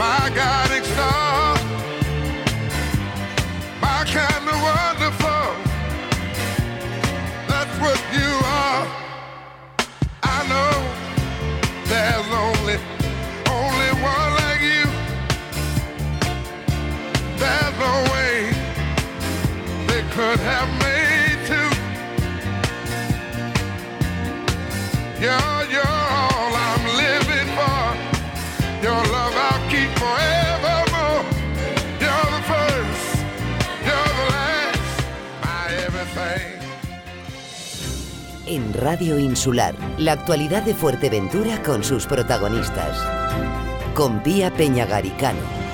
pagar. Radio Insular, la actualidad de Fuerteventura con sus protagonistas. Con Pía Peñagaricano.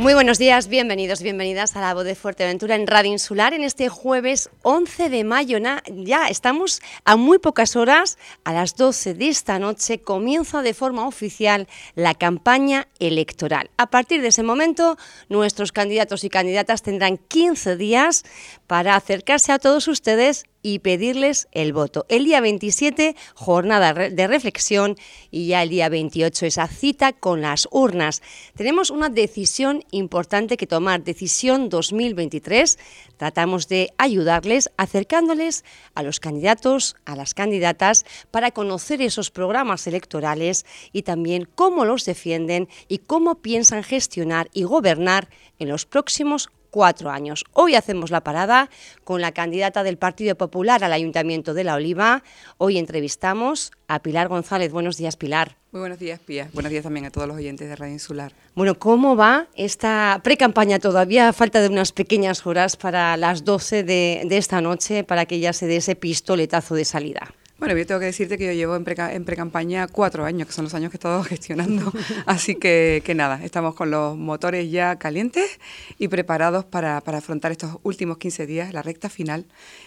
Muy buenos días, bienvenidos, bienvenidas a la voz de Fuerteventura en Radio Insular en este jueves 11 de mayo. Ya estamos a muy pocas horas, a las 12 de esta noche, comienza de forma oficial la campaña electoral. A partir de ese momento, nuestros candidatos y candidatas tendrán 15 días para acercarse a todos ustedes y pedirles el voto. El día 27, jornada de reflexión y ya el día 28, esa cita con las urnas. Tenemos una decisión importante que tomar, decisión 2023. Tratamos de ayudarles acercándoles a los candidatos, a las candidatas, para conocer esos programas electorales y también cómo los defienden y cómo piensan gestionar y gobernar en los próximos cuatro años. Hoy hacemos la parada con la candidata del Partido Popular al Ayuntamiento de La Oliva. Hoy entrevistamos a Pilar González. Buenos días, Pilar. Muy buenos días, Pía. Buenos días también a todos los oyentes de Radio Insular. Bueno, ¿cómo va esta pre-campaña todavía? Falta de unas pequeñas horas para las 12 de, de esta noche, para que ya se dé ese pistoletazo de salida. Bueno, yo tengo que decirte que yo llevo en, en pre-campaña cuatro años, que son los años que he estado gestionando. Así que, que nada, estamos con los motores ya calientes y preparados para, para afrontar estos últimos 15 días, la recta final.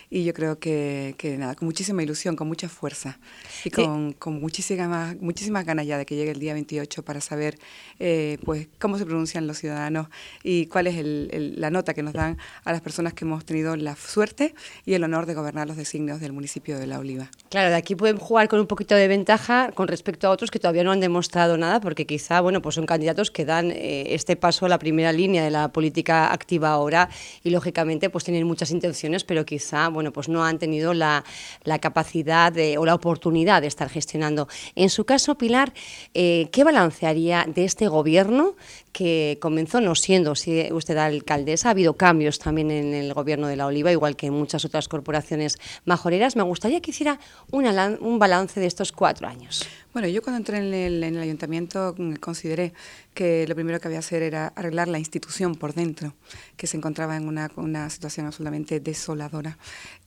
Y yo creo que, que nada, con muchísima ilusión, con mucha fuerza y con, con muchísimas, muchísimas ganas ya de que llegue el día 28 para saber eh, pues cómo se pronuncian los ciudadanos y cuál es el- el- la nota que nos dan a las personas que hemos tenido la suerte y el honor de gobernar los designios del municipio de La Oliva. Claro, de aquí pueden jugar con un poquito de ventaja con respecto a otros que todavía no han demostrado nada, porque quizá, bueno, pues son candidatos que dan eh, este paso a la primera línea de la política activa ahora y lógicamente pues tienen muchas intenciones, pero quizá, bueno, pues no han tenido la, capacidad o la oportunidad de estar gestionando. En su caso, Pilar, eh, ¿qué balance haría de este gobierno que comenzó no siendo si usted alcaldesa? Ha habido cambios también en el gobierno de La Oliva, igual que en muchas otras corporaciones majoreras. Me gustaría que hiciera una un balance de estos cuatro años. Bueno, yo cuando entré en el, en el ayuntamiento mm, consideré que lo primero que había que hacer era arreglar la institución por dentro, que se encontraba en una, una situación absolutamente desoladora.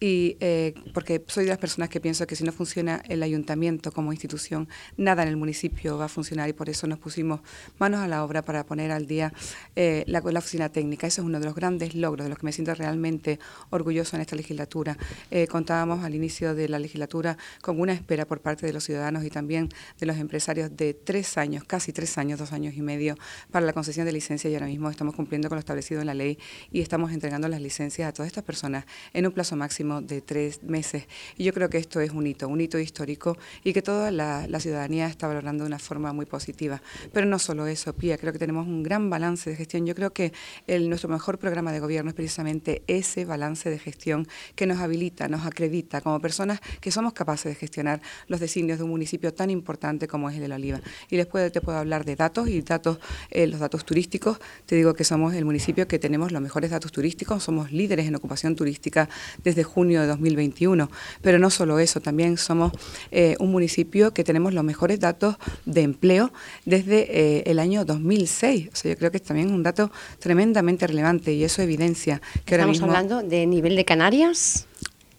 Y eh, porque soy de las personas que pienso que si no funciona el ayuntamiento como institución, nada en el municipio va a funcionar y por eso nos pusimos manos a la obra para poner al día eh, la, la oficina técnica. Eso es uno de los grandes logros de los que me siento realmente orgulloso en esta legislatura. Eh, contábamos al inicio de la legislatura con una espera por parte de los ciudadanos y también de los empresarios de tres años, casi tres años, dos años y medio, para la concesión de licencia y ahora mismo estamos cumpliendo con lo establecido en la ley y estamos entregando las licencias a todas estas personas en un plazo máximo de tres meses. Y yo creo que esto es un hito, un hito histórico y que toda la, la ciudadanía está valorando de una forma muy positiva. Pero no solo eso, Pía, creo que tenemos un gran balance de gestión. Yo creo que nuestro mejor programa de gobierno es precisamente ese balance de gestión que nos habilita, nos acredita como personas que somos capaces de gestionar los designios de un municipio tan importante como es el de La Oliva. Y después te puedo hablar de datos y datos, eh, los datos turísticos. Te digo que somos el municipio que tenemos los mejores datos turísticos, somos líderes en ocupación turística desde junio de 2021. Pero no solo eso, también somos eh, un municipio que tenemos los mejores datos de empleo desde eh, el año 2006. O sea, yo creo que es también un dato tremendamente relevante y eso evidencia que ahora Estamos mismo hablando de nivel de Canarias.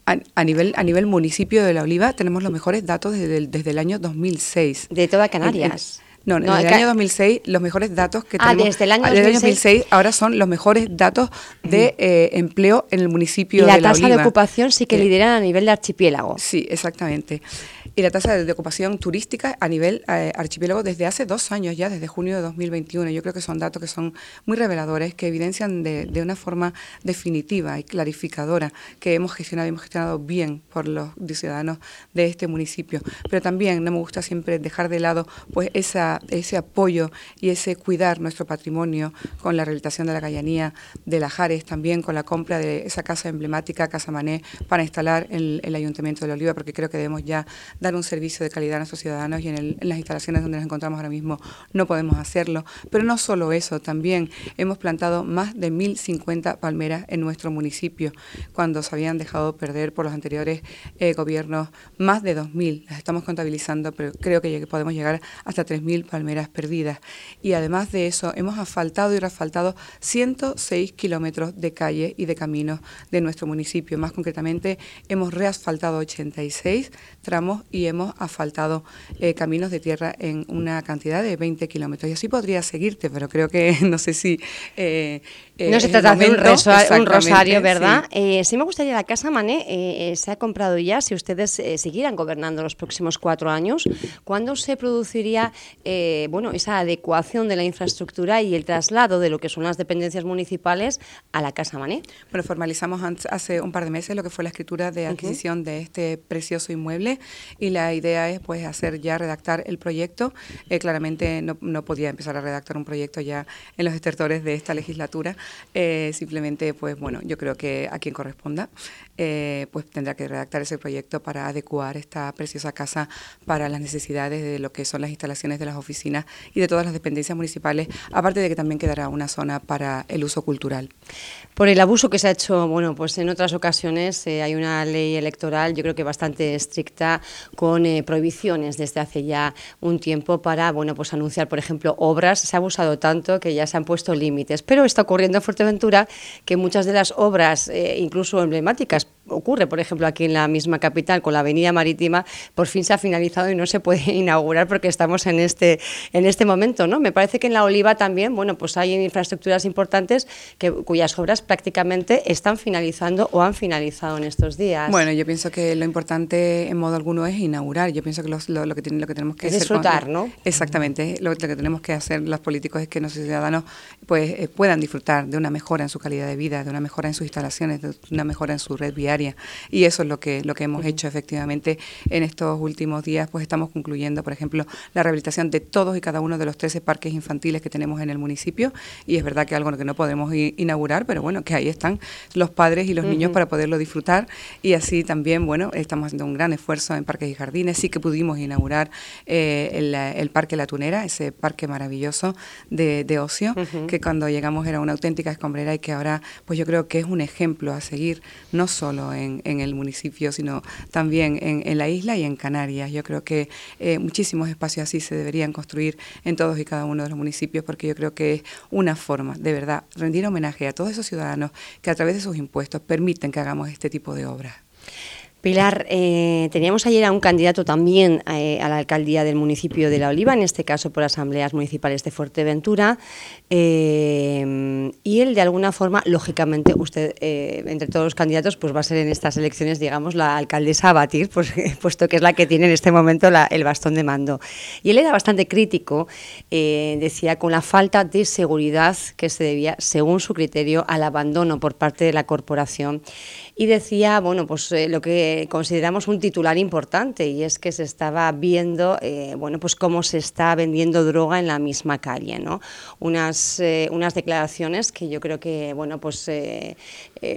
a, a nivel a nivel municipio de La Oliva tenemos los mejores datos desde el, desde el año 2006. De toda En- en- Canarias. No, No, desde el año 2006 los mejores datos que Ah, tenemos desde el año ah, desde 2006 ahora son los mejores datos de eh, empleo en el municipio Y la de La tasa de ocupación sí que Eh, lideran a nivel de archipiélago. Sí, exactamente. Y la tasa de, de ocupación turística a nivel eh, archipiélago desde hace dos años ya, desde junio de 2021. Yo creo que son datos que son muy reveladores, que evidencian de, de una forma definitiva y clarificadora que hemos gestionado y hemos gestionado bien por los ciudadanos de este municipio. Pero también no me gusta siempre dejar de lado pues esa, ese apoyo y ese cuidar nuestro patrimonio con la rehabilitación de la gallanía de Lajares, también con la compra de esa casa emblemática, Casa Mané, para instalar el, el Ayuntamiento de la Oliva, porque creo que debemos ya dar un servicio de calidad a nuestros ciudadanos y en, en las instalaciones donde nos encontramos ahora mismo no podemos hacerlo. Pero no solo eso, también hemos plantado más de 1.050 palmeras en nuestro municipio, cuando se habían dejado perder por los anteriores eh, gobiernos más de 2.000. Las estamos contabilizando, pero creo que podemos llegar hasta 3.000 palmeras perdidas. Y además de eso, hemos asfaltado y reasfaltado 106 kilómetros de calle y de caminos de nuestro municipio. Más concretamente, hemos reasfaltado 86 tramos y hemos asfaltado eh, caminos de tierra en una cantidad de 20 kilómetros. Y así podría seguirte, pero creo que no sé si... eh, eh, No se es trata de un, rosario, ¿verdad? sí. Eh, sí me gustaría, la Casa Mané eh, eh, se ha comprado ya, si ustedes eh, siguieran gobernando los próximos cuatro años, ¿cuándo se produciría eh, bueno, esa adecuación de la infraestructura y el traslado de lo que son las dependencias municipales a la Casa Mané? Bueno, formalizamos hace un par de meses lo que fue la escritura de adquisición de este precioso inmueble y la idea es pues hacer ya redactar el proyecto. Eh, claramente no, no podía empezar a redactar un proyecto ya en los estertores de esta legislatura. Eh, simplemente pues bueno, yo creo que a quien corresponda eh, pues tendrá que redactar ese proyecto para adecuar esta preciosa casa para las necesidades de lo que son las instalaciones de las oficinas y de todas las dependencias municipales, aparte de que también quedará una zona para el uso cultural. Por el abuso que se ha hecho, bueno, pues en otras ocasiones eh, hay una ley electoral, yo creo que bastante estricta, con prohibiciones desde hace ya un tiempo para, bueno, pues anunciar, por ejemplo, obras. Se ha abusado tanto que ya se han puesto límites. Pero está ocurriendo en Fuerteventura que muchas de las obras, eh, incluso emblemáticas, ocurre, por ejemplo, aquí en la misma capital con la Avenida Marítima, por fin se ha finalizado y no se puede inaugurar porque estamos en este en este momento, ¿no? Me parece que en la Oliva también, bueno, pues hay infraestructuras importantes que cuyas obras prácticamente están finalizando o han finalizado en estos días. Bueno, yo pienso que lo importante en modo alguno es inaugurar. Yo pienso que los- lo, lo que, tiene- lo que tenemos que Es hacer con- disfrutar, ¿no? Exactamente. Lo, lo que tenemos que hacer los políticos es que nuestros ciudadanos pues eh, puedan disfrutar de una mejora en su calidad de vida, de una mejora en sus instalaciones, de una mejora en su red viaria. Y eso es lo que, lo que hemos hecho efectivamente en estos últimos días. Pues estamos concluyendo, por ejemplo, la rehabilitación de todos y cada uno de los 13 parques infantiles que tenemos en el municipio. Y es verdad que algo que no podemos inaugurar, pero bueno, que ahí están los padres y los niños para poderlo disfrutar. Y así también, bueno, estamos haciendo un gran esfuerzo en parques y jardines. Sí que pudimos inaugurar eh, el, el Parque La Tunera, ese parque maravilloso de, de ocio, que cuando llegamos era una auténtica escombrera y que ahora, pues yo creo que es un ejemplo a seguir, no solo en, el municipio, sino también en, en la isla y en Canarias. Yo creo que eh, muchísimos espacios así se deberían construir en todos y cada uno de los municipios, porque yo creo que es una forma, de verdad, rendir homenaje a todos esos ciudadanos que a través de sus impuestos permiten que hagamos este tipo de obras. Pilar, eh, teníamos ayer a un candidato también eh, a la alcaldía del municipio de La Oliva, en este caso por asambleas municipales de Fuerteventura, eh, y él de alguna forma, lógicamente, usted entre todos los candidatos, pues va a ser en estas elecciones, digamos, la alcaldesa a batir, pues, puesto que es la que tiene en este momento el bastón de mando. Y él era bastante crítico, decía, con la falta de seguridad que se debía, según su criterio, al abandono por parte de la corporación y decía, bueno, pues eh, lo que consideramos un titular importante y es que se estaba viendo, eh, bueno, pues cómo se está vendiendo droga en la misma calle, ¿no? Unas, eh, unas declaraciones que yo creo que, bueno, pues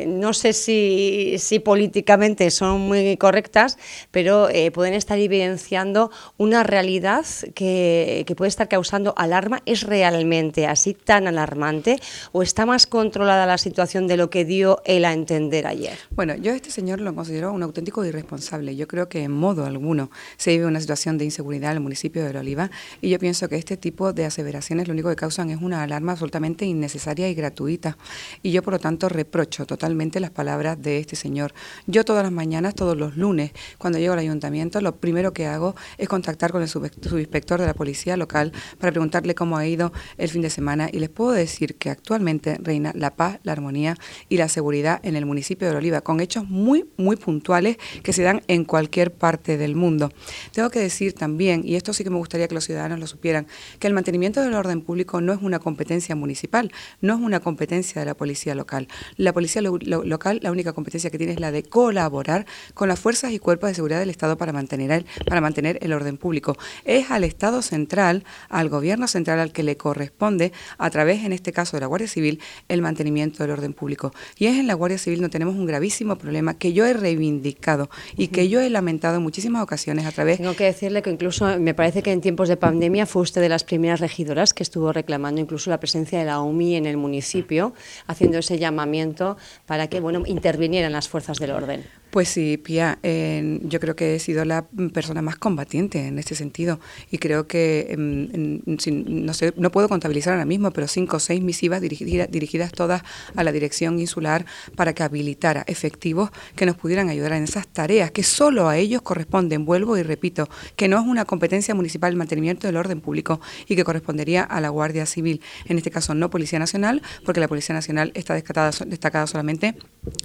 no sé si, si políticamente son muy correctas, pero pueden estar evidenciando una realidad que, que puede estar causando alarma. ¿Es realmente así tan alarmante o está más controlada la situación de lo que dio él a entender ayer? Bueno, yo a este señor lo considero un auténtico irresponsable. Yo creo que en modo alguno se vive una situación de inseguridad en el municipio de Oliva y yo pienso que este tipo de aseveraciones lo único que causan es una alarma absolutamente innecesaria y gratuita. Y yo, por lo tanto, reprocho totalmente las palabras de este señor. Yo todas las mañanas, todos los lunes, cuando llego al ayuntamiento, lo primero que hago es contactar con el subinspector de la policía local para preguntarle cómo ha ido el fin de semana y les puedo decir que actualmente reina la paz, la armonía y la seguridad en el municipio de Oliva, con hechos muy, muy puntuales que se dan en cualquier parte del mundo. Tengo que decir también, y esto sí que me gustaría que los ciudadanos lo supieran, que el mantenimiento del orden público no es una competencia municipal, no es una competencia de la policía local. La policía local, la única competencia que tiene es la de colaborar con las fuerzas y cuerpos de seguridad del Estado para mantener el, para mantener el orden público. Es al Estado central, al gobierno central al que le corresponde, a través, en este caso de la Guardia Civil, el mantenimiento del orden público. Y es en la Guardia Civil donde tenemos un gravísimo problema que yo he reivindicado y que yo he lamentado en muchísimas ocasiones a través... Tengo que decirle que incluso me parece que en tiempos de pandemia fue usted de las primeras regidoras que estuvo reclamando incluso la presencia de la OMI en el municipio, haciendo ese llamamiento para que bueno, intervinieran las fuerzas del orden. Pues sí, Pia, yo creo que he sido la persona más combatiente en este sentido y creo que, em, no, sé, no puedo contabilizar ahora mismo, pero cinco o seis misivas dirigidas todas a la dirección insular para que habilitara efectivos que nos pudieran ayudar en esas tareas que solo a ellos corresponden, vuelvo y repito, que no es una competencia municipal el mantenimiento del orden público y que correspondería a la Guardia Civil, en este caso no Policía Nacional, porque la Policía Nacional está destacada, destacada solamente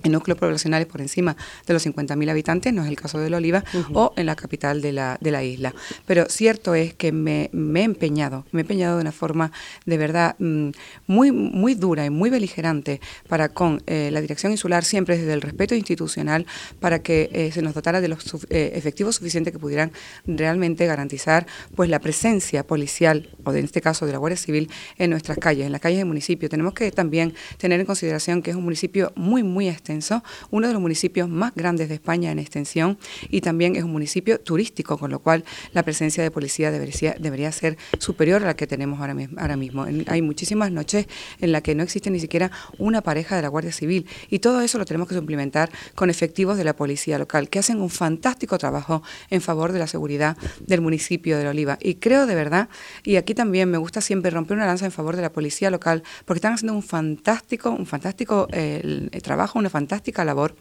en núcleos poblacionales por encima de los 50.000 habitantes, no es el caso de la Oliva, o en la capital de la, de la isla. Pero cierto es que me, he empeñado, me he empeñado de una forma de verdad mm, muy, muy dura y muy beligerante para con eh, la dirección insular, siempre desde el respeto institucional, para que eh, se nos dotara de los eh, efectivos suficientes que pudieran realmente garantizar pues la presencia policial, o en este caso de la Guardia Civil, en nuestras calles, en las calles del municipio. Tenemos que también tener en consideración que es un municipio muy, muy extenso, uno de los municipios más grandes de España en extensión y también es un municipio turístico, con lo cual la presencia de policía debería, ser superior a la que tenemos ahora, ahora mismo. Hay muchísimas noches en las que no existe ni siquiera una pareja de la Guardia Civil y todo eso lo tenemos que suplementar con efectivos de la policía local, que hacen un fantástico trabajo en favor de la seguridad del municipio de La Oliva. Y creo de verdad, y aquí también me gusta siempre romper una lanza en favor de la policía local, porque están haciendo un fantástico, un fantástico eh, trabajo, una fantástica labor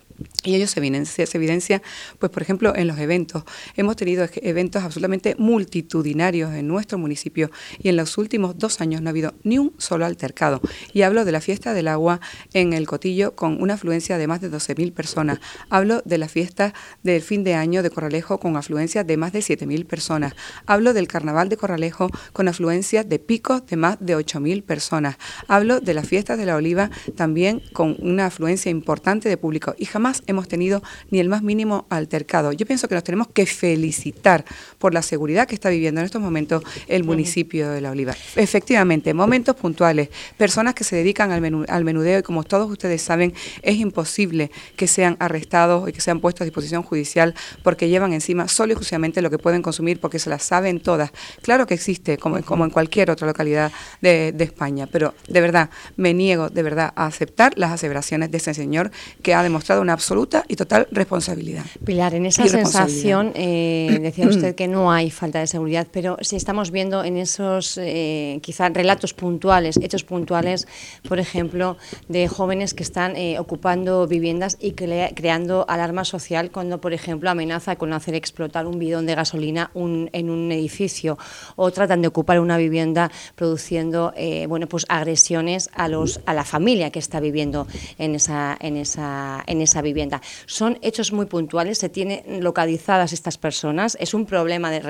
y ello se evidencia, se evidencia, pues por ejemplo, en los eventos. Hemos tenido eventos absolutamente multitudinarios en nuestro municipio y en los últimos dos años no ha habido ni un solo altercado. Y hablo de la fiesta del agua en el Cotillo con una afluencia de más de 12.000 personas. Hablo de la fiesta del fin de año de Corralejo con afluencia de más de 7.000 personas. Hablo del carnaval de Corralejo con afluencia de picos de más de 8.000 personas. Hablo de la fiesta de la oliva también con una afluencia importante de público. Y jamás hemos tenido ni el más mínimo altercado. Yo pienso que nos tenemos que felicitar por la seguridad que está viviendo en estos momentos el municipio de La Oliva. Efectivamente, momentos puntuales, personas que se dedican al, menudeo y como todos ustedes saben, es imposible que sean arrestados y que sean puestos a disposición judicial porque llevan encima solo y exclusivamente lo que pueden consumir porque se las saben todas. Claro que existe, como, como en cualquier otra localidad de, de España, pero de verdad, me niego de verdad a aceptar las aseveraciones de ese señor que ha demostrado una absoluta y total responsabilidad. Pilar, en esa sensación, eh, decía usted que no hay falta de seguridad, pero si estamos viendo en esos eh, quizás relatos puntuales, hechos puntuales, por ejemplo, de jóvenes que están eh, ocupando viviendas y creando alarma social cuando, por ejemplo, amenaza con hacer explotar un bidón de gasolina en un edificio o tratan de ocupar una vivienda produciendo bueno, pues agresiones a, los, a la familia que está viviendo en esa, en esa, en esa vivienda. Son hechos muy puntuales, se tienen localizadas estas personas, es un problema de,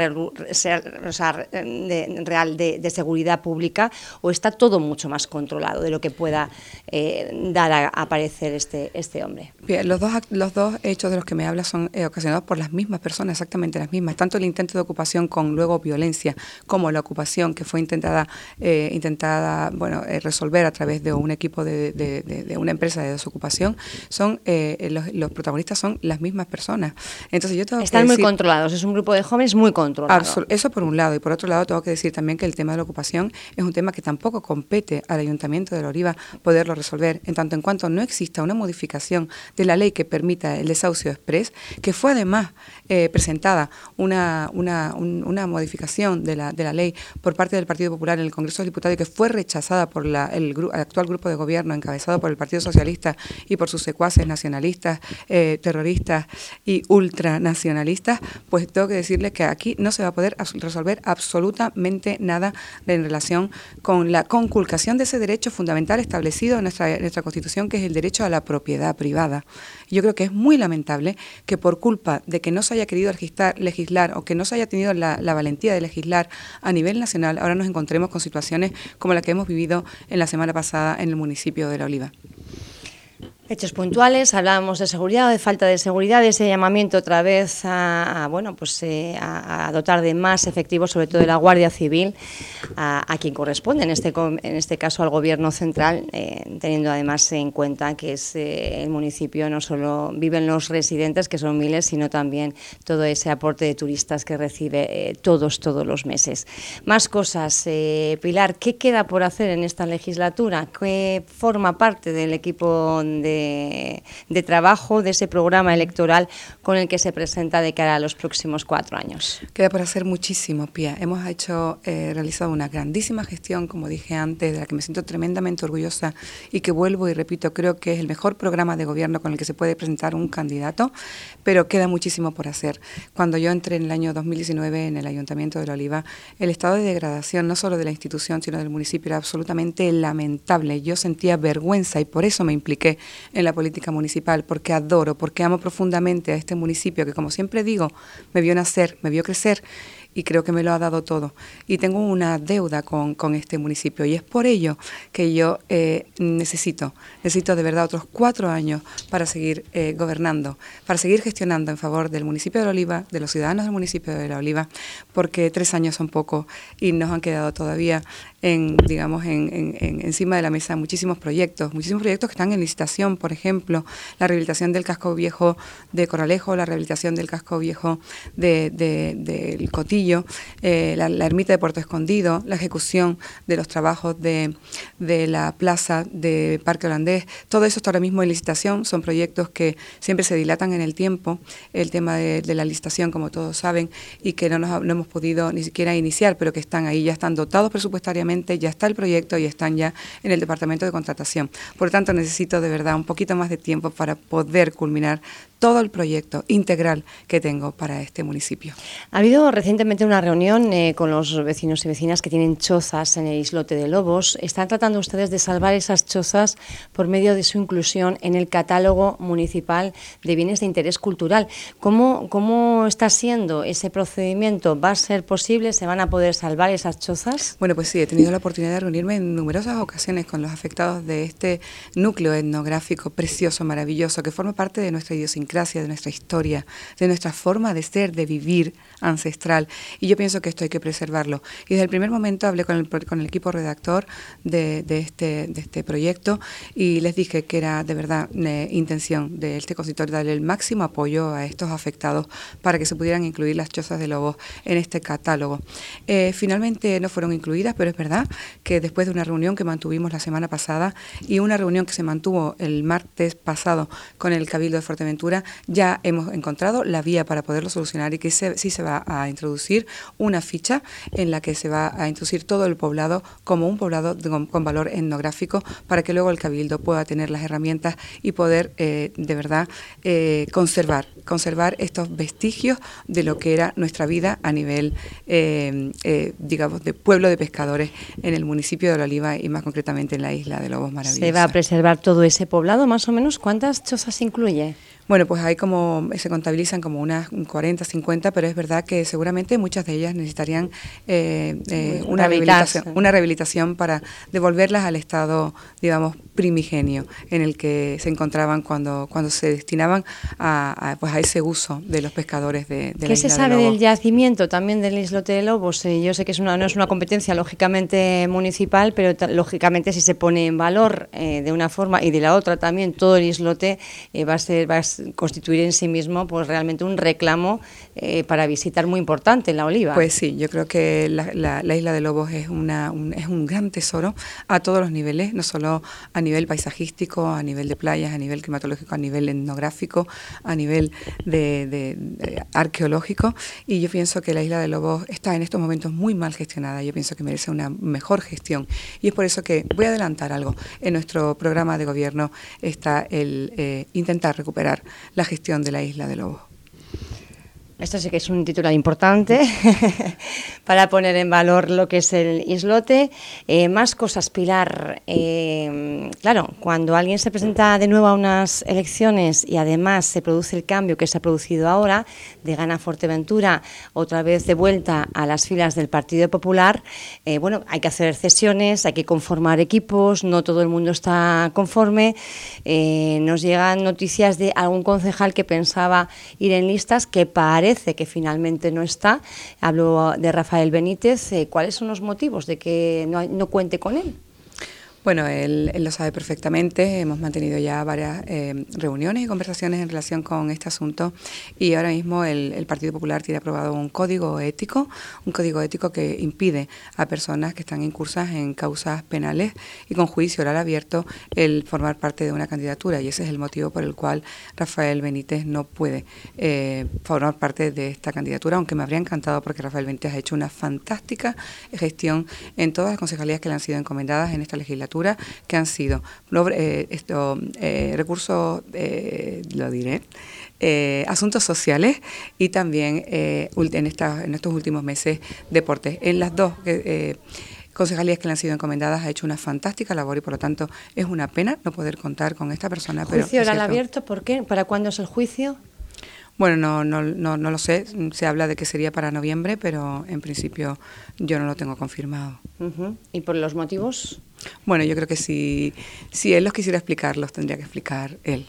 real de, seguridad pública o está todo mucho más controlado de lo que pueda eh, dar a, aparecer este, este hombre. los, dos, los dos hechos de los que me habla son eh, ocasionados por las mismas personas, exactamente las mismas, tanto el intento de ocupación con luego violencia como la ocupación que fue intentada, eh, intentada bueno, resolver a través de un equipo de, de una empresa de desocupación son eh, los, protagonistas son las mismas personas. Entonces yo tengo Están muy controlados, es un grupo de jóvenes muy controlado. Eso por un lado. Y por otro lado tengo que decir también que el tema de la ocupación es un tema que tampoco compete al Ayuntamiento de la Oliva poderlo resolver, en tanto en cuanto no exista una modificación de la ley que permita el desahucio express, que fue además eh, presentada una, una, una modificación de la, de la ley por parte del Partido Popular en el Congreso de Diputados y que fue rechazada por la, el, actual grupo de gobierno encabezado por el Partido Socialista y por sus secuaces nacionalistas, eh, terroristas y ultranacionalistas, pues tengo que decirles que aquí no se va a poder resolver absolutamente nada en relación con la conculcación de ese derecho fundamental establecido en nuestra, nuestra Constitución, que es el derecho a la propiedad privada. Yo creo que es muy lamentable que por culpa de que no se haya querido legislar, legislar o que no se haya tenido la, la valentía de legislar a nivel nacional, ahora nos encontremos con situaciones como la que hemos vivido en la semana pasada en el municipio de La Oliva. Hechos puntuales, hablábamos de seguridad, de falta de seguridad, de ese llamamiento otra vez a, bueno, pues, eh, a, dotar de más efectivos, sobre todo de la Guardia Civil, a, quien corresponde, en este, en este caso al Gobierno central, eh, teniendo además en cuenta que es eh, el municipio no solo viven los residentes, que son miles, sino también todo ese aporte de turistas que recibe todos, todos los meses. Más cosas, Pilar, ¿qué queda por hacer en esta legislatura? ¿Qué forma parte del equipo de de, trabajo de ese programa electoral con el que se presenta de cara a los próximos cuatro años? Queda por hacer muchísimo, Pia. Hemos hecho, eh, realizado una grandísima gestión, como dije antes, de la que me siento tremendamente orgullosa y que vuelvo y repito, creo que es el mejor programa de gobierno con el que se puede presentar un candidato, pero queda muchísimo por hacer. Cuando yo entré en el año 2019 en el Ayuntamiento de La Oliva, el estado de degradación, no solo de la institución, sino del municipio, era absolutamente lamentable. Yo sentía vergüenza y por eso me impliqué en la política municipal, porque adoro, porque amo profundamente a este municipio que, como siempre digo, me vio nacer, me vio crecer y creo que me lo ha dado todo. Y tengo una deuda con, este municipio y es por ello que yo eh, necesito, necesito de verdad otros cuatro años para seguir eh, gobernando, para seguir gestionando en favor del municipio de La Oliva, de los ciudadanos del municipio de La Oliva, porque tres años son poco y nos han quedado todavía en, digamos, en, encima de la mesa muchísimos proyectos, muchísimos proyectos que están en licitación, por ejemplo, la rehabilitación del casco viejo de Coralejo, la rehabilitación del casco viejo del de, Cotillo, eh, la, ermita de Puerto Escondido, la ejecución de los trabajos de, la plaza de Parque Holandés, todo eso está ahora mismo en licitación, son proyectos que siempre se dilatan en el tiempo, el tema de, la licitación, como todos saben, y que no, nos, no hemos podido ni siquiera iniciar, pero que están ahí, ya están dotados presupuestariamente, ya está el proyecto y están ya en el departamento de contratación. Por lo tanto, necesito de verdad un poquito más de tiempo para poder culminar todo el proyecto integral que tengo para este municipio. Ha habido recientemente una reunión eh, con los vecinos y vecinas que tienen chozas en el islote de Lobos. Están tratando ustedes de salvar esas chozas por medio de su inclusión en el catálogo municipal de bienes de interés cultural. ¿Cómo, cómo está siendo ese procedimiento? ¿Va a ser posible? ¿Se van a poder salvar esas chozas? Bueno, pues sí, he tenido la oportunidad de reunirme en numerosas ocasiones con los afectados de este núcleo etnográfico precioso, maravilloso, que forma parte de nuestra idiosincrasia de nuestra historia, de nuestra forma de ser, de vivir ancestral. Y yo pienso que esto hay que preservarlo. Y desde el primer momento hablé con el, con el equipo redactor de, de, este, de este proyecto y les dije que era de verdad intención de este consultorio darle el máximo apoyo a estos afectados para que se pudieran incluir las chozas de lobos en este catálogo. Eh, finalmente no fueron incluidas, pero es verdad que después de una reunión que mantuvimos la semana pasada y una reunión que se mantuvo el martes pasado con el Cabildo de Fuerteventura, ya hemos encontrado la vía para poderlo solucionar y que sí se va a introducir una ficha en la que se va a introducir todo el poblado como un poblado con, valor etnográfico para que luego el Cabildo pueda tener las herramientas y poder eh, de verdad eh, conservar, conservar estos vestigios de lo que era nuestra vida a nivel, eh, digamos, de pueblo de pescadores en el municipio de La Oliva y más concretamente en la isla de Lobos Maravillosos. ¿Se va a preservar todo ese poblado? Más o menos, ¿cuántas chozas incluye? Bueno, pues hay como, se contabilizan como unas 40, 50, pero es verdad que seguramente muchas de ellas necesitarían eh, eh, una, rehabilitación, una rehabilitación para devolverlas al estado, digamos, primigenio en el que se encontraban cuando, cuando se destinaban a, pues a ese uso de los pescadores de, de ¿Qué se sabe del yacimiento también del islote de Lobos? Eh, yo sé que es una, no es una competencia lógicamente municipal, pero lógicamente si se pone en valor de una forma y de la otra también todo el islote va a ser va a constituir en sí mismo pues realmente un reclamo eh, para visitar muy importante en la Oliva. Pues sí, yo creo que la, isla de Lobos es, una, un, gran tesoro a todos los niveles, no solo a nivel paisajístico, a nivel de playas, a nivel climatológico, a nivel etnográfico, a nivel de, arqueológico. Y yo pienso que la isla de Lobos está en estos momentos muy mal gestionada. Yo pienso que merece una mejor gestión. Y es por eso que voy a adelantar algo. En nuestro programa de gobierno está el eh, intentar recuperar la gestión de la isla de Lobos. Esto sí que es un titular importante para poner en valor lo que es el islote. Eh, más cosas, Pilar. Eh, claro, cuando alguien se presenta de nuevo a unas elecciones y además se produce el cambio que se ha producido ahora, de Gana Fuerteventura, otra vez de vuelta a las filas del Partido Popular, eh, bueno, hay que hacer cesiones, hay que conformar equipos, no todo el mundo está conforme. nos llegan noticias de algún concejal que pensaba ir en listas que para parece que finalmente no está. Hablo de Rafael Benítez. Eh, ¿Cuáles son los motivos de que no, no cuente con él? Bueno, él, lo sabe perfectamente. Hemos mantenido ya varias eh, reuniones y conversaciones en relación con este asunto. Y ahora mismo el, Partido Popular tiene aprobado un código ético, un código ético que impide a personas que están incursas en causas penales y con juicio oral abierto el formar parte de una candidatura. Y ese es el motivo por el cual Rafael Benítez no puede eh, formar parte de esta candidatura, aunque me habría encantado porque Rafael Benítez ha hecho una fantástica gestión en todas las concejalías que le han sido encomendadas en esta legislatura que han sido eh, esto, eh, recursos, eh, lo diré, asuntos sociales y también en, esta, en estos últimos meses deportes. En las dos concejalías que le han sido encomendadas ha hecho una fantástica labor y por lo tanto es una pena no poder contar con esta persona. ¿Juicio oral abierto? ¿Por qué? ¿Para cuándo es el juicio? Bueno, no, no, no, no lo sé. Se habla de que sería para noviembre, pero en principio yo no lo tengo confirmado. ¿Y por los motivos? Bueno, yo creo que si, si él los quisiera explicar, los tendría que explicar él.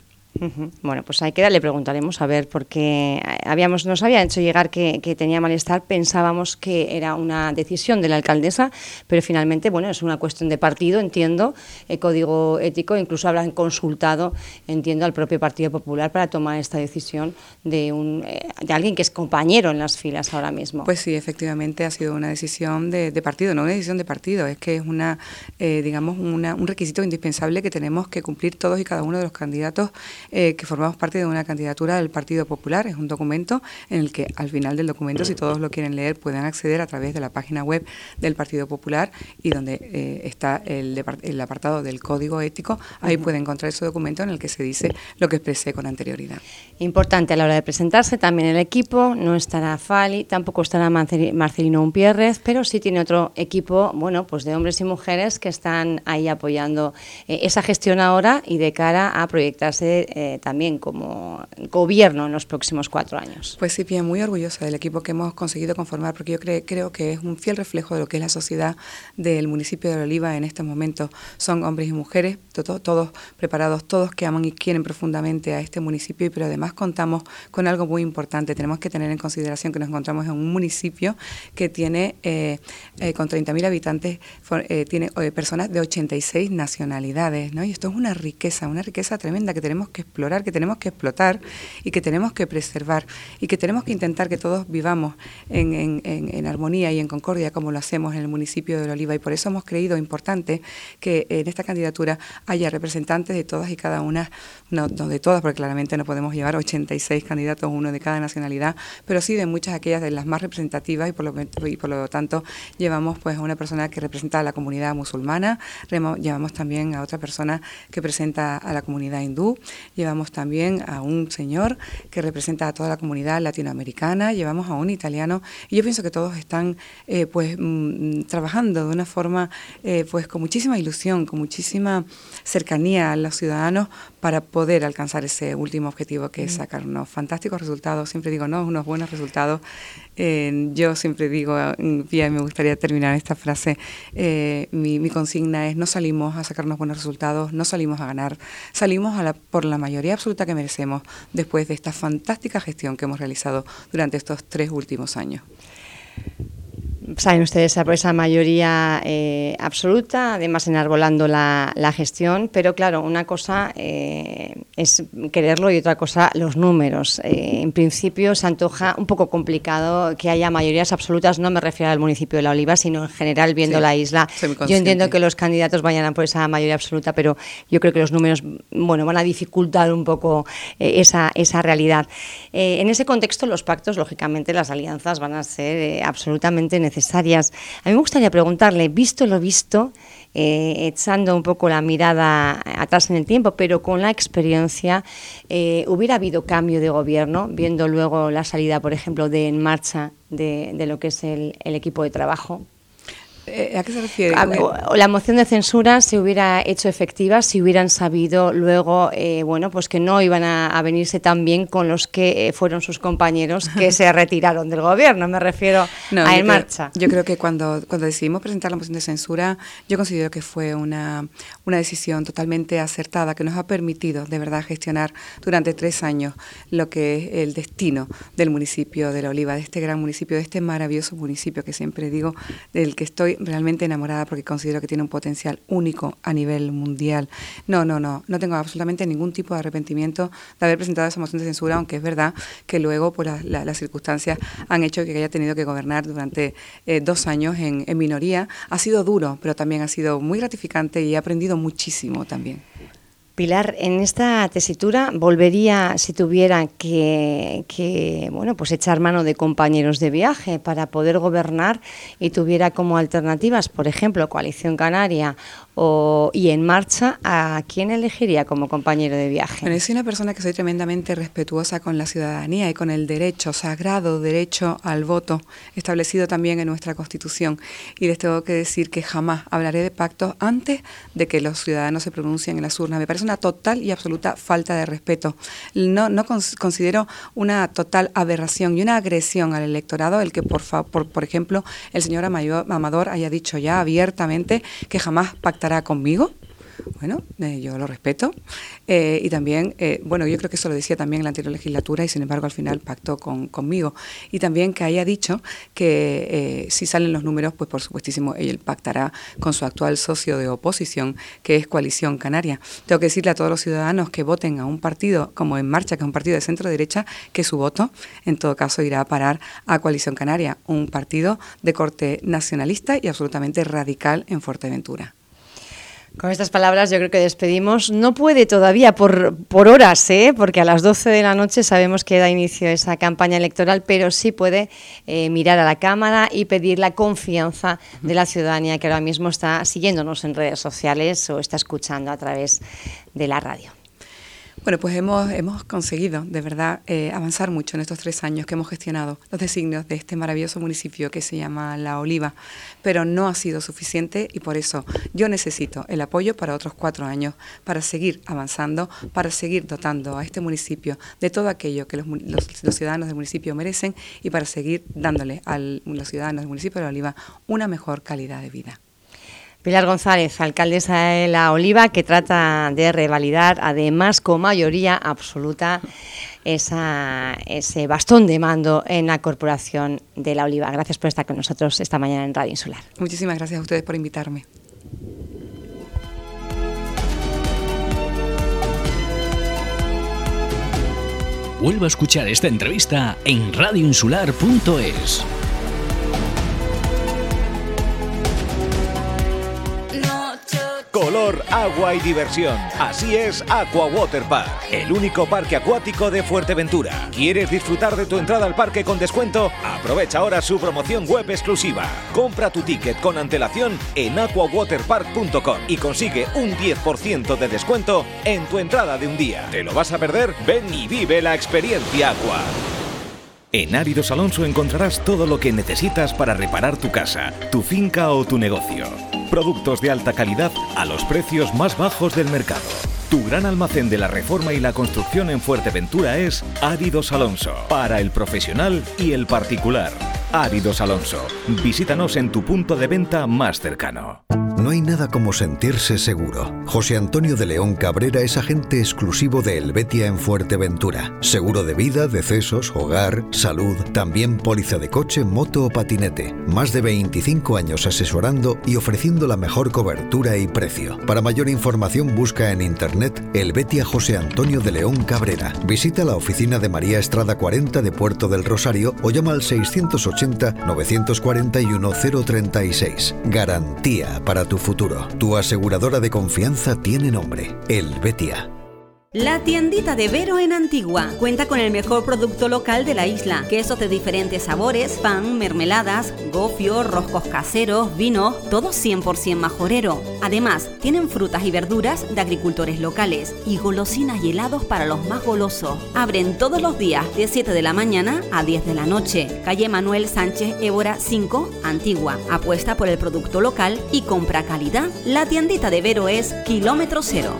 Bueno, pues ahí queda, le preguntaremos a ver, porque habíamos, nos había hecho llegar que, tenía malestar, pensábamos que era una decisión de la alcaldesa, pero finalmente, bueno, es una cuestión de partido, entiendo, el código ético, incluso habrán consultado, entiendo, al propio Partido Popular para tomar esta decisión de, un, eh, de alguien que es compañero en las filas ahora mismo. Pues sí, efectivamente ha sido una decisión de, partido, no una decisión de partido, es que es una, eh, digamos, una, un requisito indispensable que tenemos que cumplir todos y cada uno de los candidatos eh, que formamos parte de una candidatura del Partido Popular. Es un documento en el que al final del documento, si todos lo quieren leer, pueden acceder a través de la página web del Partido Popular y donde eh, está el, el, apartado del Código Ético. Ahí pueden encontrar ese documento en el que se dice lo que expresé con anterioridad. Importante a la hora de presentarse también el equipo, no estará Fali, tampoco estará Marcelino Umpierrez, pero sí tiene otro equipo, bueno, pues de hombres y mujeres que están ahí apoyando eh, esa gestión ahora y de cara a proyectarse eh, también como gobierno en los próximos cuatro años. Pues sí, bien, muy orgullosa del equipo que hemos conseguido conformar, porque yo creo que es un fiel reflejo de lo que es la sociedad del municipio de Oliva en estos momentos. Son hombres y mujeres, todos preparados, todos que aman y quieren profundamente a este municipio, pero además contamos con algo muy importante. Tenemos que tener en consideración que nos encontramos en un municipio que tiene, eh, eh, con 30.000 habitantes, tiene personas de 86 nacionalidades, ¿no? Y esto es una riqueza, una riqueza tremenda que tenemos que explorar, que tenemos que explotar y que tenemos que preservar y que tenemos que intentar que todos vivamos en, armonía y en concordia como lo hacemos en el municipio de Oliva y por eso hemos creído importante que en esta candidatura haya representantes de todas y cada una, no, de todas porque claramente no podemos llevar 86 candidatos, uno de cada nacionalidad, pero sí de muchas aquellas de las más representativas y por lo, y por lo tanto llevamos pues a una persona que representa a la comunidad musulmana, llevamos también a otra persona que presenta a la comunidad hindú, llevamos también a un señor que representa a toda la comunidad latinoamericana, llevamos a un italiano y yo pienso que todos están eh, pues mm, trabajando de una forma eh, pues con muchísima ilusión, con muchísima cercanía a los ciudadanos para poder alcanzar ese último objetivo que mm. sacar unos fantásticos resultados, siempre digo, no, unos buenos resultados. Eh, yo siempre digo, y me gustaría terminar esta frase, eh, mi, consigna es no salimos a sacarnos buenos resultados, no salimos a ganar, salimos a la, por la mayoría absoluta que merecemos después de esta fantástica gestión que hemos realizado durante estos tres últimos años saben ustedes por esa mayoría eh, absoluta, además enarbolando la, la, gestión, pero claro, una cosa eh, es quererlo y otra cosa los números. Eh, en principio se antoja un poco complicado que haya mayorías absolutas, no me refiero al municipio de La Oliva, sino en general viendo la isla. Yo entiendo que los candidatos vayan a por esa mayoría absoluta, pero yo creo que los números bueno, van a dificultar un poco esa, esa realidad. en ese contexto, los pactos, lógicamente, las alianzas van a ser absolutamente necesarias necesarias. A mí me gustaría preguntarle, visto lo visto, eh, echando un poco la mirada atrás en el tiempo, pero con la experiencia, eh, ¿hubiera habido cambio de gobierno, viendo luego la salida, por ejemplo, de En Marcha de, lo que es el equipo de trabajo? Eh, ¿A qué se refiere? la moción de censura se hubiera hecho efectiva si hubieran sabido luego, eh, bueno, pues que no iban a, venirse tan bien con los que eh, fueron sus compañeros que se retiraron del gobierno. Me refiero a En Marcha. yo creo que cuando, cuando decidimos presentar la moción de censura, yo considero que fue una, una decisión totalmente acertada que nos ha permitido de verdad gestionar durante tres años lo que es el destino del municipio de La Oliva, de este gran municipio, de este maravilloso municipio que siempre digo, del que estoy realmente enamorada porque considero que tiene un potencial único a nivel mundial. No, no, no, no tengo absolutamente ningún tipo de arrepentimiento de haber presentado esa moción de censura, aunque es verdad que luego pues, las circunstancias han hecho que haya tenido que gobernar durante eh, dos años en minoría. Ha sido duro, pero también ha sido muy gratificante y he aprendido muchísimo también. Pilar, en esta tesitura volvería, si tuviera que, que, bueno, pues echar mano de compañeros de viaje para poder gobernar y tuviera como alternativas, por ejemplo, Coalición Canaria o, y en marcha, ¿a quién elegiría como compañero de viaje? Bueno, soy una persona que soy tremendamente respetuosa con la ciudadanía y con el derecho, sagrado derecho al voto, establecido también en nuestra Constitución. Y les tengo que decir que jamás hablaré de pactos antes de que los ciudadanos se pronuncien en las urnas. Me parece una total y absoluta falta de respeto. No, no considero una total aberración y una agresión al electorado el que, por, por, por ejemplo, el señor Amador haya dicho ya abiertamente que jamás pactará conmigo. Bueno, eh, yo lo respeto. Eh, y también, eh, bueno, yo creo que eso lo decía también en la anterior legislatura y sin embargo al final pactó con, conmigo. Y también que haya dicho que si salen los números, pues por supuestísimo él pactará con su actual socio de oposición, que es Coalición Canaria. Tengo que decirle a todos los ciudadanos que voten a un partido como En Marcha, que es un partido de centro derecha, que su voto en todo caso irá a parar a Coalición Canaria, un partido de corte nacionalista y absolutamente radical en Fuerteventura. Con estas palabras yo creo que despedimos. No puede todavía por, por horas, ¿eh? porque a las 12 de la noche sabemos que da inicio esa campaña electoral, pero sí puede eh, mirar a la Cámara y pedir la confianza de la ciudadanía que ahora mismo está siguiéndonos en redes sociales o está escuchando a través de la radio. Bueno, pues hemos, hemos conseguido de verdad eh, avanzar mucho en estos tres años que hemos gestionado los designios de este maravilloso municipio que se llama La Oliva, pero no ha sido suficiente y por eso yo necesito el apoyo para otros cuatro años, para seguir avanzando, para seguir dotando a este municipio de todo aquello que los, los, ciudadanos del municipio merecen y para seguir dándole a los ciudadanos del municipio de La Oliva una mejor calidad de vida. Pilar González, alcaldesa de La Oliva, que trata de revalidar, además con mayoría absoluta, ese bastón de mando en la Corporación de La Oliva. Gracias por estar con nosotros esta mañana en Radio Insular. Muchísimas gracias a ustedes por invitarme. Vuelvo a escuchar esta entrevista en radioinsular.es. color, agua y diversión. Así es Aqua Water Park, el único parque acuático de Fuerteventura. ¿Quieres disfrutar de tu entrada al parque con descuento? Aprovecha ahora su promoción web exclusiva. Compra tu ticket con antelación en aquawaterpark.com y consigue un 10% de descuento en tu entrada de un día. ¿Te lo vas a perder? Ven y vive la experiencia Aqua. En Áridos Alonso encontrarás todo lo que necesitas para reparar tu casa, tu finca o tu negocio. Productos de alta calidad a los precios más bajos del mercado. Tu gran almacén de la reforma y la construcción en Fuerteventura es Áridos Alonso, para el profesional y el particular. Áridos Alonso. Visítanos en tu punto de venta más cercano. No hay nada como sentirse seguro. José Antonio de León Cabrera es agente exclusivo de Helvetia en Fuerteventura. Seguro de vida, decesos, hogar, salud, también póliza de coche, moto o patinete. Más de 25 años asesorando y ofreciendo la mejor cobertura y precio. Para mayor información busca en internet Helvetia José Antonio de León Cabrera. Visita la oficina de María Estrada 40 de Puerto del Rosario o llama al 680 941 036. Garantía para tu futuro. Tu aseguradora de confianza tiene nombre, El Betia. La tiendita de Vero en Antigua cuenta con el mejor producto local de la isla, quesos de diferentes sabores, pan, mermeladas, gofio, roscos caseros, vino, todo 100% majorero. Además, tienen frutas y verduras de agricultores locales y golosinas y helados para los más golosos. Abren todos los días de 7 de la mañana a 10 de la noche. Calle Manuel Sánchez Évora 5, Antigua. Apuesta por el producto local y compra calidad. La tiendita de Vero es kilómetro cero.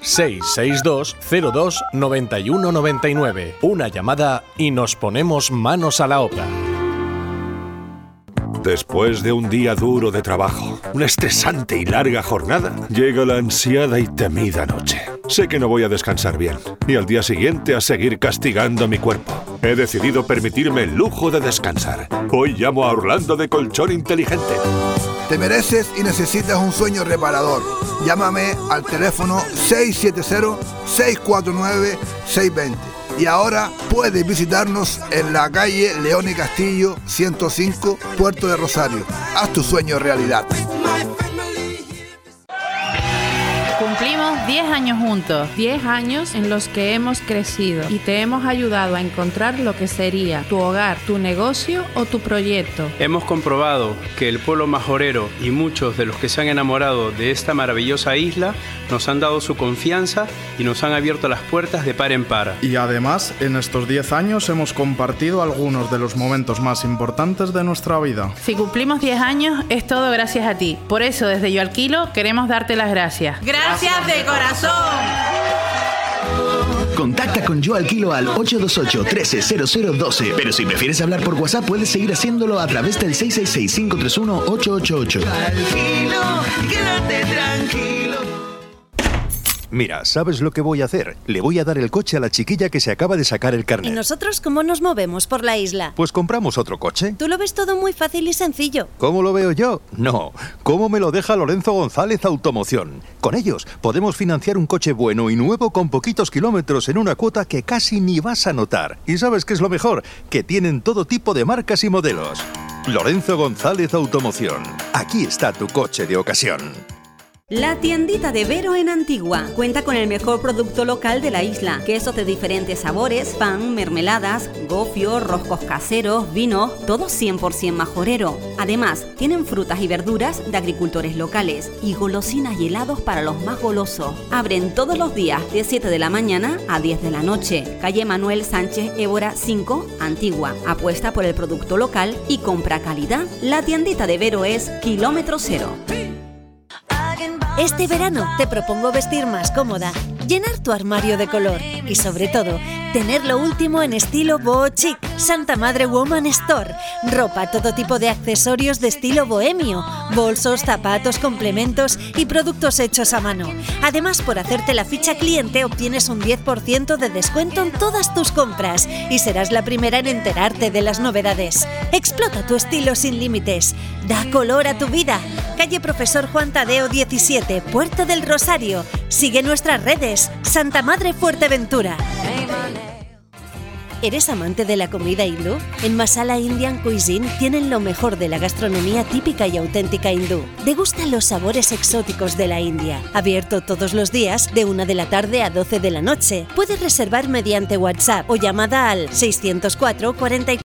662 02 91 99. Una llamada y nos ponemos manos a la obra. Después de un día duro de trabajo, una estresante y larga jornada, llega la ansiada y temida noche. Sé que no voy a descansar bien, y al día siguiente a seguir castigando mi cuerpo. He decidido permitirme el lujo de descansar. Hoy llamo a Orlando de Colchón Inteligente. Te mereces y necesitas un sueño reparador. Llámame al teléfono 670-649-620. Y ahora puedes visitarnos en la calle León y Castillo 105, Puerto de Rosario. Haz tu sueño realidad. Cumplimos 10 años juntos, 10 años en los que hemos crecido y te hemos ayudado a encontrar lo que sería tu hogar, tu negocio o tu proyecto. Hemos comprobado que el pueblo majorero y muchos de los que se han enamorado de esta maravillosa isla nos han dado su confianza y nos han abierto las puertas de par en par. Y además, en estos 10 años hemos compartido algunos de los momentos más importantes de nuestra vida. Si cumplimos 10 años, es todo gracias a ti. Por eso, desde Yo Alquilo, queremos darte las gracias. Gracias de corazón. Contacta con Yo Alquilo al 828-130012. Pero si prefieres hablar por WhatsApp, puedes seguir haciéndolo a través del 666-531-888. Alquilo, quédate tranquilo. Mira, ¿sabes lo que voy a hacer? Le voy a dar el coche a la chiquilla que se acaba de sacar el ¿Y carnet. nosotros cómo nos movemos por la isla? Pues compramos otro coche. Tú lo ves todo muy fácil y sencillo. ¿Cómo lo veo yo? No. ¿Cómo me lo deja Lorenzo González Automoción? Con ellos podemos financiar un coche bueno y nuevo con poquitos kilómetros en una cuota que casi ni vas a notar. ¿Y sabes qué es lo mejor? Que tienen todo tipo de marcas y modelos. Lorenzo González Automoción. Aquí está tu coche de ocasión. La tiendita de Vero en Antigua cuenta con el mejor producto local de la isla, quesos de diferentes sabores, pan, mermeladas, gofio, roscos caseros, vino, todo 100% majorero. Además, tienen frutas y verduras de agricultores locales y golosinas y helados para los más golosos. Abren todos los días de 7 de la mañana a 10 de la noche. Calle Manuel Sánchez Évora 5, Antigua. Apuesta por el producto local y compra calidad. La tiendita de Vero es kilómetro cero. Este verano te propongo vestir más cómoda, llenar tu armario de color y sobre todo, tener lo último en estilo boho chic. Santa Madre Woman Store. Ropa, todo tipo de accesorios de estilo bohemio, bolsos, zapatos, complementos y productos hechos a mano. Además, por hacerte la ficha cliente obtienes un 10% de descuento en todas tus compras y serás la primera en enterarte de las novedades. Explota tu estilo sin límites. Da color a tu vida. Calle Profesor Juan Tadeo 17, Puerto del Rosario. Sigue nuestras redes. Santa Madre Fuerteventura. ¿Eres amante de la comida hindú? En Masala Indian Cuisine tienen lo mejor de la gastronomía típica y auténtica hindú. Degustan los sabores exóticos de la India. Abierto todos los días de 1 de la tarde a 12 de la noche. Puedes reservar mediante WhatsApp o llamada al 604 44